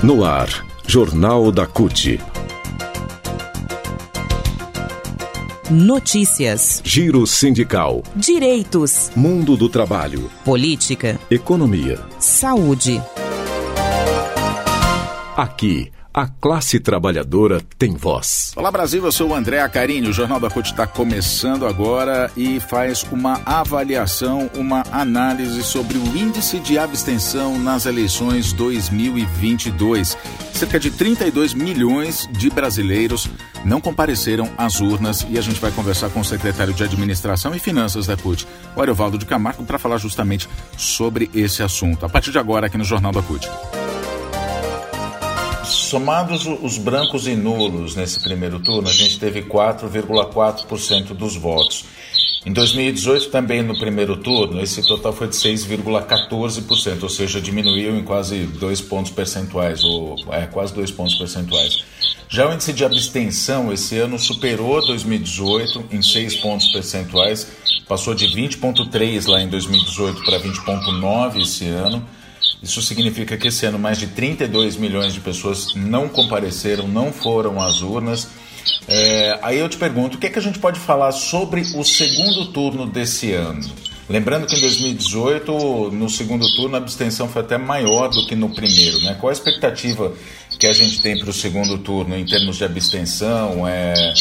No ar, Jornal da CUT. Notícias. Giro sindical. Direitos. Mundo do trabalho. Política. Economia. Saúde. Aqui, a classe trabalhadora tem voz. Olá Brasil, eu sou o André Acarini. O Jornal da CUT está começando agora e faz uma avaliação, uma análise sobre o índice de abstenção nas eleições 2022. Cerca de 32 milhões de brasileiros não compareceram às urnas e a gente vai conversar com o secretário de Administração e Finanças da CUT, o Ariovaldo de Camargo, para falar justamente sobre esse assunto. A partir de agora, aqui no Jornal da CUT. Somados os brancos e nulos nesse primeiro turno, a gente teve 4,4% dos votos. Em 2018, também no primeiro turno, esse total foi de 6,14%, ou seja, diminuiu em quase dois pontos percentuais, ou é, quase dois pontos percentuais. Já o índice de abstenção esse ano superou 2018 em 6 pontos percentuais, passou de 20,3 lá em 2018 para 20,9 esse ano. Isso significa que esse ano mais de 32 milhões de pessoas não compareceram, não foram às urnas. É, aí eu te pergunto, o que, é que a gente pode falar sobre o segundo turno desse ano? Lembrando que em 2018, no segundo turno, a abstenção foi até maior do que no primeiro. Né? Qual a expectativa que a gente tem para o segundo turno em termos de abstenção? É,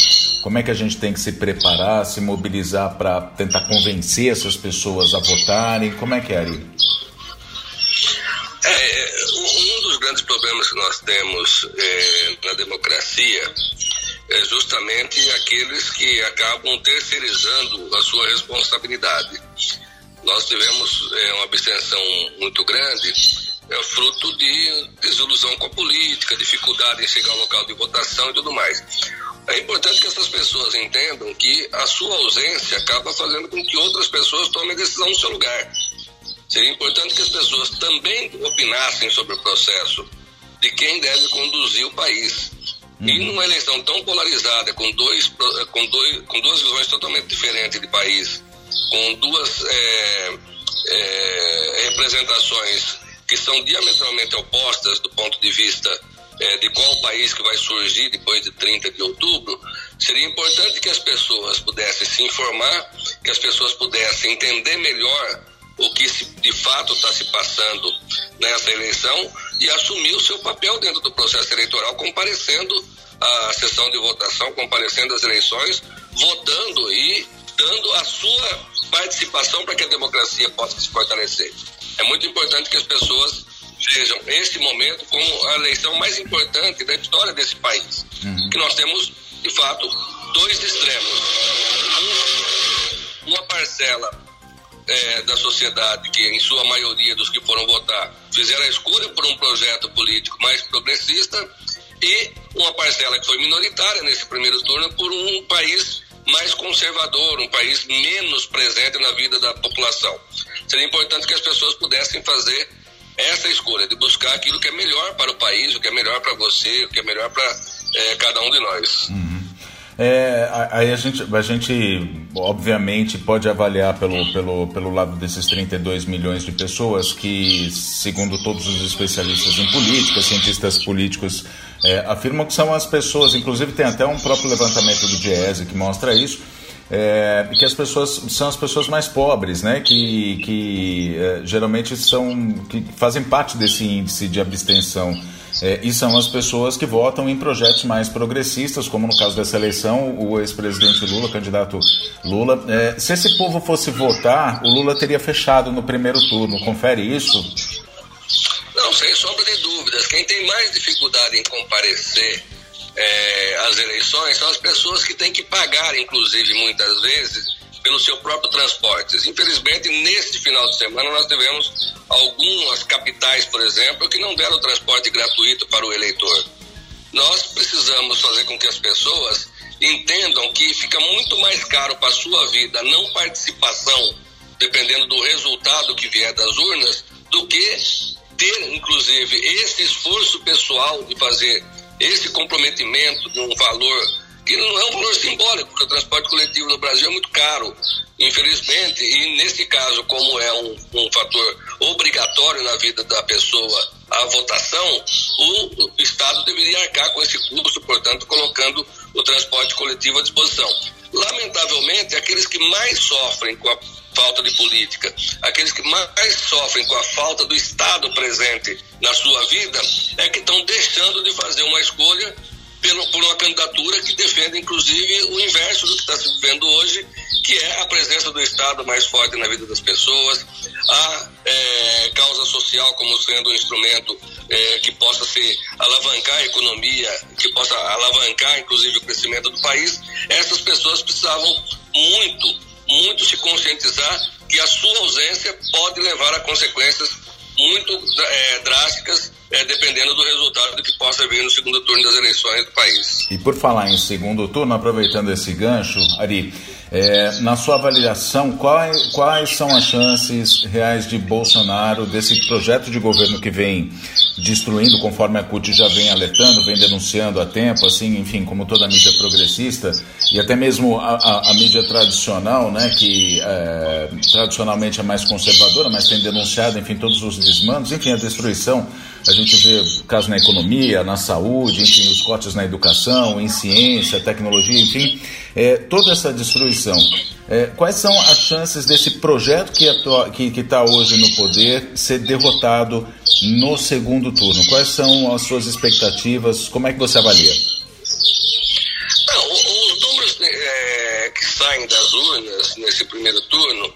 como é que a gente tem que se preparar, se mobilizar para tentar convencer essas pessoas a votarem? Como é que é, Ari? Grandes problemas que nós temos é, na democracia é justamente aqueles que acabam terceirizando a sua responsabilidade. Nós tivemos é, uma abstenção muito grande, é fruto de desilusão com a política, dificuldade em chegar ao local de votação e tudo mais. É importante que essas pessoas entendam que a sua ausência acaba fazendo com que outras pessoas tomem decisão no seu lugar. Seria importante que as pessoas também opinassem sobre o processo de quem deve conduzir o país. Uhum. E numa eleição tão polarizada, com, dois, com, dois, com duas visões totalmente diferentes de país, com duas é, é, representações que são diametralmente opostas do ponto de vista é, de qual país que vai surgir depois de 30 de outubro, seria importante que as pessoas pudessem se informar, que as pessoas pudessem entender melhor o que se, de fato está se passando nessa eleição e assumir o seu papel dentro do processo eleitoral, comparecendo à sessão de votação, comparecendo às eleições, votando e dando a sua participação para que a democracia possa se fortalecer. É muito importante que as pessoas vejam esse momento como a eleição mais importante da história desse país. Uhum. Que nós temos, de fato, dois extremos. Uma parcela é, da sociedade, que em sua maioria dos que foram votar fizeram a escolha por um projeto político mais progressista, e uma parcela que foi minoritária nesse primeiro turno por um país mais conservador, um país menos presente na vida da população. Seria importante que as pessoas pudessem fazer essa escolha de buscar aquilo que é melhor para o país, o que é melhor para você, o que é melhor para é, cada um de nós. Uhum. É, aí a gente, a gente, obviamente, pode avaliar pelo, pelo, pelo lado desses 32 milhões de pessoas que, segundo todos os especialistas em política, cientistas políticos, é, afirmam que são as pessoas, inclusive tem até um próprio levantamento do Diese que mostra isso, é, que as pessoas são as pessoas mais pobres, né, que, que é, geralmente são, que fazem parte desse índice de abstenção é, e são as pessoas que votam em projetos mais progressistas, como no caso dessa eleição, o ex-presidente Lula, candidato Lula. É, se esse povo fosse votar, o Lula teria fechado no primeiro turno. Confere isso? Não, sem sombra de dúvidas. Quem tem mais dificuldade em comparecer é, às eleições são as pessoas que têm que pagar, inclusive, muitas vezes, pelo seu próprio transporte. Infelizmente, neste final de semana, nós tivemos algumas capitais, por exemplo, que não deram transporte gratuito para o eleitor. Nós precisamos fazer com que as pessoas entendam que fica muito mais caro para a sua vida a não participação, dependendo do resultado que vier das urnas, do que ter, inclusive, esse esforço pessoal de fazer esse comprometimento de um valor que não é um valor simbólico, porque o transporte coletivo no Brasil é muito caro. Infelizmente, e nesse caso, como é um, um fator obrigatório na vida da pessoa a votação, o, Estado deveria arcar com esse custo, portanto, colocando o transporte coletivo à disposição. Lamentavelmente, aqueles que mais sofrem com a falta de política, aqueles que mais sofrem com a falta do Estado presente na sua vida, é que estão deixando de fazer uma escolha pelo, por uma candidatura que defende, inclusive, o inverso do que está se vivendo hoje, que é a presença do Estado mais forte na vida das pessoas, a é, causa social como sendo um instrumento é, que possa se alavancar a economia, que possa alavancar, inclusive, o crescimento do país, essas pessoas precisavam muito, muito se conscientizar que a sua ausência pode levar a consequências muito é, drásticas é, dependendo do resultado que possa vir no segundo turno das eleições do país. E por falar em segundo turno, aproveitando esse gancho, Ari, é, na sua avaliação, quais, quais são as chances reais de Bolsonaro, desse projeto de governo que vem destruindo, conforme a CUT já vem alertando, vem denunciando há tempo, assim, enfim, como toda a mídia progressista, e até mesmo a, a, a mídia tradicional, né, que é, tradicionalmente é mais conservadora, mas tem denunciado, enfim, todos os desmandos, enfim, a destruição a gente vê casos na economia, na saúde, enfim, os cortes na educação, em ciência, tecnologia, enfim, é, toda essa destruição. É, quais são as chances desse projeto que está hoje no poder ser derrotado no segundo turno? Quais são as suas expectativas? Como é que você avalia? Os números é, que saem das urnas nesse primeiro turno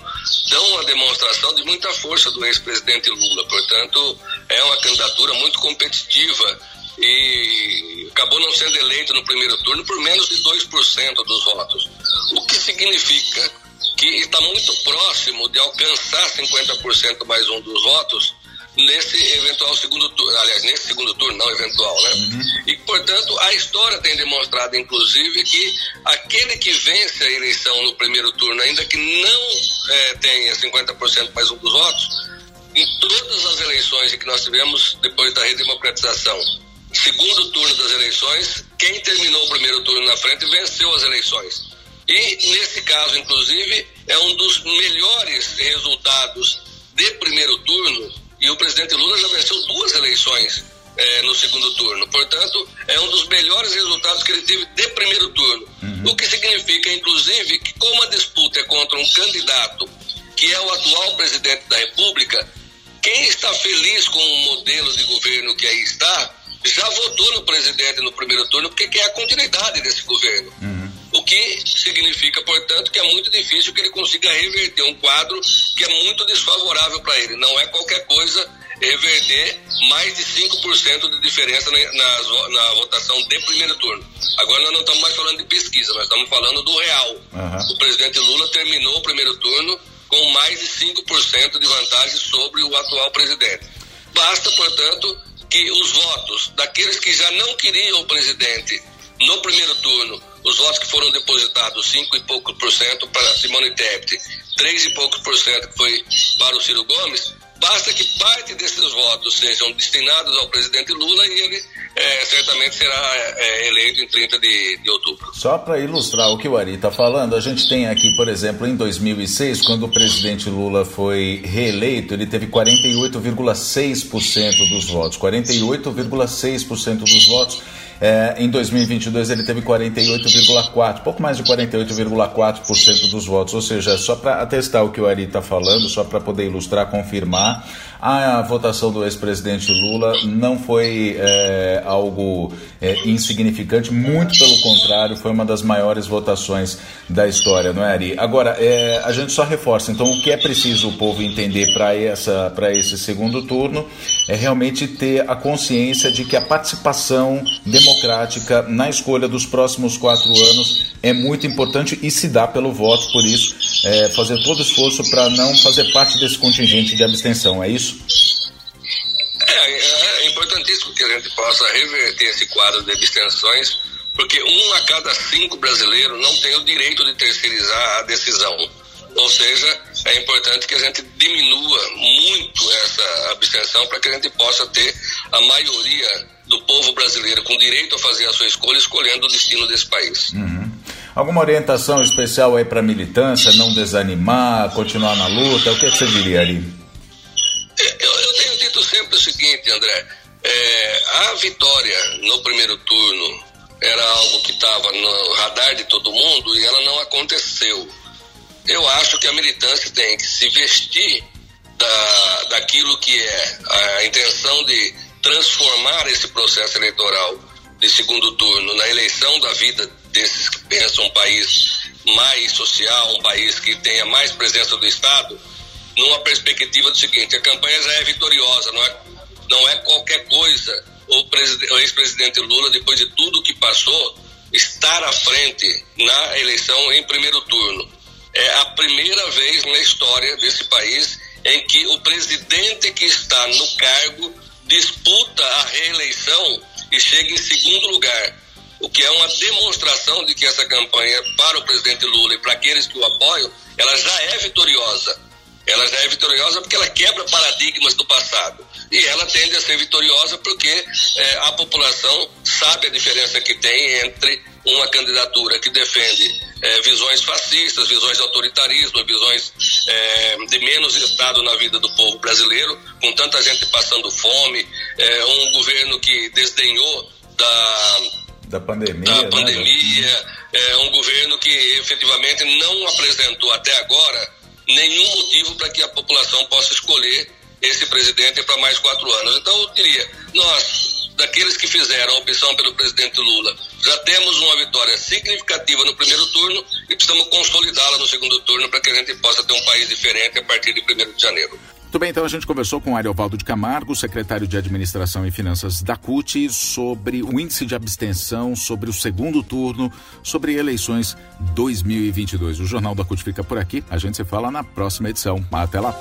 dão uma demonstração de muita força do ex-presidente Lula. Portanto, é uma candidatura muito competitiva e acabou não sendo eleito no primeiro turno por menos de 2% dos votos. O que significa que está muito próximo de alcançar 50% mais um dos votos nesse eventual segundo turno, aliás, nesse segundo turno, não eventual, né? Uhum. E, portanto, a história tem demonstrado, inclusive, que aquele que vence a eleição no primeiro turno, ainda que não é, tenha 50% mais um dos votos, em todas as eleições que nós tivemos depois da redemocratização, segundo turno das eleições, quem terminou o primeiro turno na frente venceu as eleições. E, nesse caso, inclusive, é um dos melhores resultados de primeiro turno, e o presidente Lula já venceu duas eleições é, no segundo turno. Portanto, é um dos melhores resultados que ele teve de primeiro turno. Uhum. O que significa, inclusive, que como a disputa é contra um candidato que é o atual presidente da República, quem está feliz com o modelo de governo que aí está, já votou no presidente no primeiro turno porque quer a continuidade desse governo. Uhum. O que significa, portanto, que é muito difícil que ele consiga reverter um quadro que é muito desfavorável para ele. Não é qualquer coisa reverter mais de 5% de diferença na, na, na, votação de primeiro turno. Agora nós não estamos mais falando de pesquisa, nós estamos falando do real. Uhum. O presidente Lula terminou o primeiro turno com mais de 5% de vantagem sobre o atual presidente. Basta, portanto, que os votos daqueles que já não queriam o presidente no primeiro turno, os votos que foram depositados, 5 e poucos por cento para Simone Tebet, 3 e poucos por cento que foi para o Ciro Gomes, basta que parte desses votos sejam destinados ao presidente Lula e ele é, certamente será é, eleito em 30 de, de outubro. Só para ilustrar o que o Ari está falando, a gente tem aqui, por exemplo, em 2006, quando o presidente Lula foi reeleito, ele teve 48,6% dos votos. 48,6% dos votos. É, em 2022 ele teve 48,4%, pouco mais de 48,4% dos votos. Ou seja, só para atestar o que o Ari está falando, só para poder ilustrar, confirmar, a votação do ex-presidente Lula não foi é, algo é, insignificante, muito pelo contrário, foi uma das maiores votações da história, não é, Ari? Agora, é, a gente só reforça, então, o que é preciso o povo entender para esse segundo turno é realmente ter a consciência de que a participação democrática na escolha dos próximos quatro anos é muito importante e se dá pelo voto, por isso, é, fazer todo esforço para não fazer parte desse contingente de abstenção, é isso? isso? É, é, é importantíssimo que a gente possa reverter esse quadro de abstenções, porque um a cada cinco brasileiros não tem o direito de terceirizar a decisão. Ou seja, é importante que a gente diminua muito essa abstenção para que a gente possa ter a maioria do povo brasileiro com direito a fazer a sua escolha, escolhendo o destino desse país. Uhum. Alguma orientação especial aí para a militância, não desanimar, continuar na luta? O que, é que você diria ali? Eu, eu, tenho dito sempre o seguinte, André. É, a vitória no primeiro turno era algo que estava no radar de todo mundo e ela não aconteceu. Eu acho que a militância tem que se vestir da, daquilo que é a intenção de transformar esse processo eleitoral de segundo turno na eleição da vida desses que pensam um país mais social, um país que tenha mais presença do Estado, numa perspectiva do seguinte: a campanha já é vitoriosa, não é, não é qualquer coisa o, ex-presidente Lula, depois de tudo que passou, estar à frente na eleição em primeiro turno. É a primeira vez na história desse país em que o presidente que está no cargo disputa a reeleição e chega em segundo lugar, o que é uma demonstração de que essa campanha para o presidente Lula e para aqueles que o apoiam, ela já é vitoriosa. Ela já é vitoriosa porque ela quebra paradigmas do passado. E ela tende a ser vitoriosa porque é, a população sabe a diferença que tem entre uma candidatura que defende é, visões fascistas, visões de autoritarismo, visões é, de menos Estado na vida do povo brasileiro, com tanta gente passando fome, é, um governo que desdenhou da, da pandemia, da né? pandemia é, um governo que efetivamente não apresentou até agora nenhum motivo para que a população possa escolher esse presidente para mais quatro anos. Então, eu diria, nós, daqueles que fizeram a opção pelo presidente Lula, já temos uma vitória significativa no primeiro turno e precisamos consolidá-la no segundo turno para que a gente possa ter um país diferente a partir de 1 de janeiro. Muito bem, então a gente conversou com Ariovaldo de Camargo, secretário de Administração e Finanças da CUT, sobre o índice de abstenção, sobre o segundo turno, sobre eleições 2022. O Jornal da CUT fica por aqui. A gente se fala na próxima edição. Até lá.